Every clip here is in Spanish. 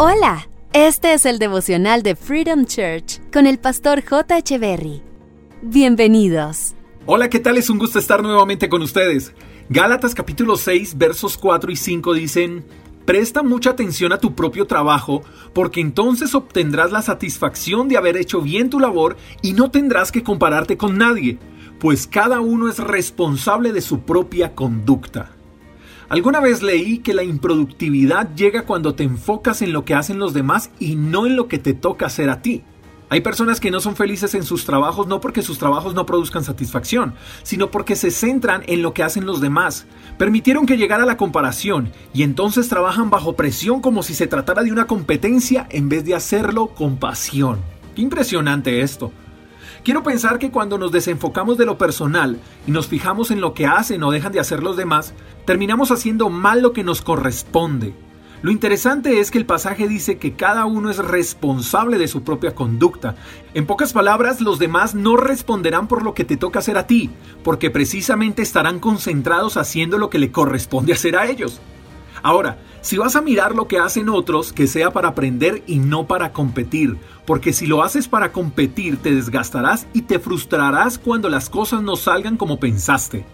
Hola, este es el devocional de Freedom Church con el pastor J. Berry. Bienvenidos. Hola, ¿qué tal? Es un gusto estar nuevamente con ustedes. Gálatas capítulo 6 versos 4 y 5 dicen, Presta mucha atención a tu propio trabajo, porque entonces obtendrás la satisfacción de haber hecho bien tu labor y no tendrás que compararte con nadie, pues cada uno es responsable de su propia conducta. Alguna vez leí que la improductividad llega cuando te enfocas en lo que hacen los demás y no en lo que te toca hacer a ti. Hay personas que no son felices en sus trabajos no porque sus trabajos no produzcan satisfacción, sino porque se centran en lo que hacen los demás. Permitieron que llegara la comparación y entonces trabajan bajo presión como si se tratara de una competencia en vez de hacerlo con pasión. Qué impresionante esto. Quiero pensar que cuando nos desenfocamos de lo personal y nos fijamos en lo que hacen o dejan de hacer los demás, terminamos haciendo mal lo que nos corresponde. Lo interesante es que el pasaje dice que cada uno es responsable de su propia conducta. En pocas palabras, los demás no responderán por lo que te toca hacer a ti, porque precisamente estarán concentrados haciendo lo que le corresponde hacer a ellos. Ahora, si vas a mirar lo que hacen otros, que sea para aprender y no para competir, porque si lo haces para competir te desgastarás y te frustrarás cuando las cosas no salgan como pensaste.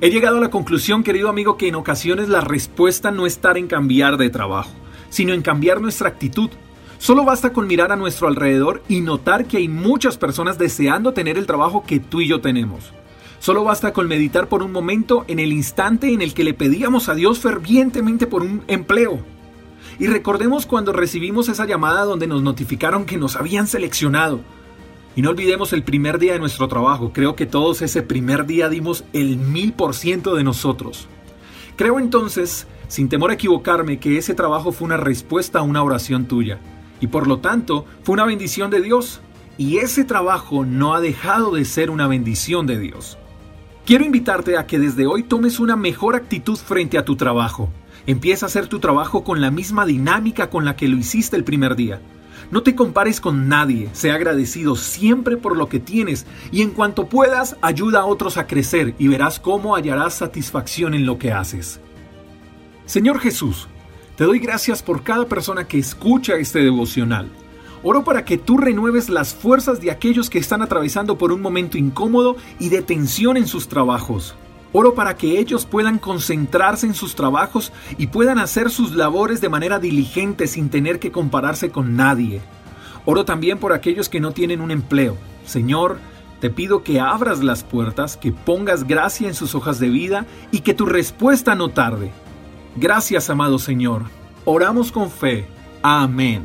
He llegado a la conclusión, querido amigo, que en ocasiones la respuesta no está en cambiar de trabajo, sino en cambiar nuestra actitud. Solo basta con mirar a nuestro alrededor y notar que hay muchas personas deseando tener el trabajo que tú y yo tenemos. Solo basta con meditar por un momento en el instante en el que le pedíamos a Dios fervientemente por un empleo. Y recordemos cuando recibimos esa llamada donde nos notificaron que nos habían seleccionado. Y no olvidemos el primer día de nuestro trabajo. Creo que todos ese primer día dimos el mil por ciento de nosotros. Creo entonces, sin temor a equivocarme, que ese trabajo fue una respuesta a una oración tuya. Y por lo tanto, fue una bendición de Dios. Y ese trabajo no ha dejado de ser una bendición de Dios. Quiero invitarte a que desde hoy tomes una mejor actitud frente a tu trabajo. Empieza a hacer tu trabajo con la misma dinámica con la que lo hiciste el primer día. No te compares con nadie, sea agradecido siempre por lo que tienes y en cuanto puedas ayuda a otros a crecer y verás cómo hallarás satisfacción en lo que haces. Señor Jesús, te doy gracias por cada persona que escucha este devocional. Oro para que tú renueves las fuerzas de aquellos que están atravesando por un momento incómodo y de tensión en sus trabajos. Oro para que ellos puedan concentrarse en sus trabajos y puedan hacer sus labores de manera diligente sin tener que compararse con nadie. Oro también por aquellos que no tienen un empleo. Señor, te pido que abras las puertas, que pongas gracia en sus hojas de vida y que tu respuesta no tarde. Gracias, amado Señor. Oramos con fe. Amén.